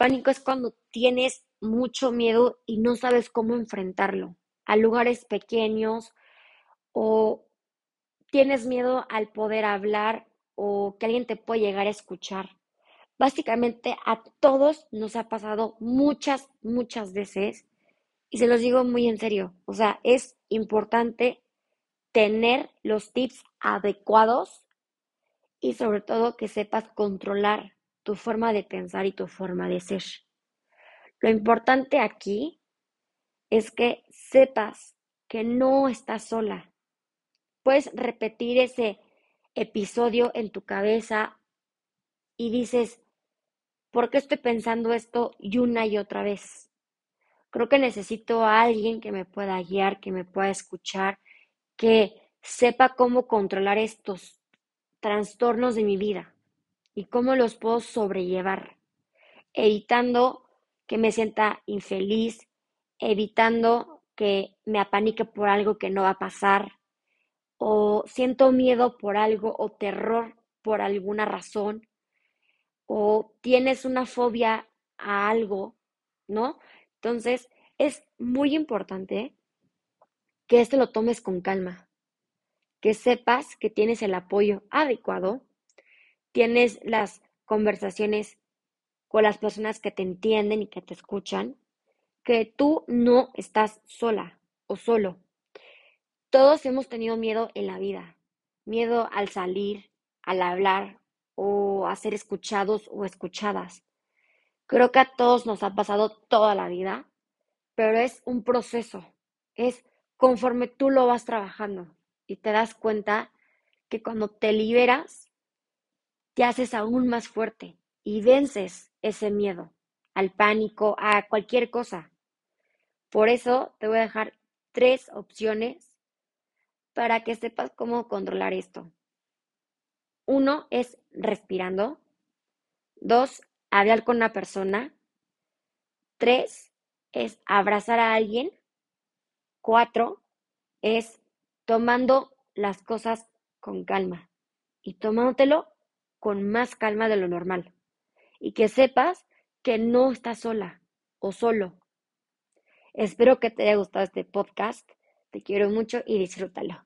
Pánico es cuando tienes mucho miedo y no sabes cómo enfrentarlo a lugares pequeños o tienes miedo al poder hablar o que alguien te pueda llegar a escuchar. Básicamente a todos nos ha pasado muchas, muchas veces y se los digo muy en serio. O sea, es importante tener los tips adecuados y sobre todo que sepas controlar tu forma de pensar y tu forma de ser. Lo importante aquí es que sepas que no estás sola. Puedes repetir ese episodio en tu cabeza y dices, ¿por qué estoy pensando esto y una y otra vez? Creo que necesito a alguien que me pueda guiar, que me pueda escuchar, que sepa cómo controlar estos trastornos de mi vida y cómo los puedo sobrellevar, evitando que me sienta infeliz, evitando que me apanique por algo que no va a pasar, o siento miedo por algo o terror por alguna razón, o tienes una fobia a algo, ¿no? Entonces, es muy importante que esto lo tomes con calma, que sepas que tienes el apoyo adecuado, tienes las conversaciones con las personas que te entienden y que te escuchan, que tú no estás sola o solo. Todos hemos tenido miedo en la vida, miedo al salir, al hablar o a ser escuchados o escuchadas. Creo que a todos nos ha pasado toda la vida, pero es un proceso, es conforme tú lo vas trabajando y te das cuenta que cuando te liberas, te haces aún más fuerte y vences ese miedo al pánico, a cualquier cosa. Por eso te voy a dejar tres opciones para que sepas cómo controlar esto. Uno es respirando. Dos, hablar con una persona. Tres, es abrazar a alguien. Cuatro, es tomando las cosas con calma y tomándotelo con más calma de lo normal. Y que sepas que no estás sola o solo. Espero que te haya gustado este podcast. Te quiero mucho y disfrútalo.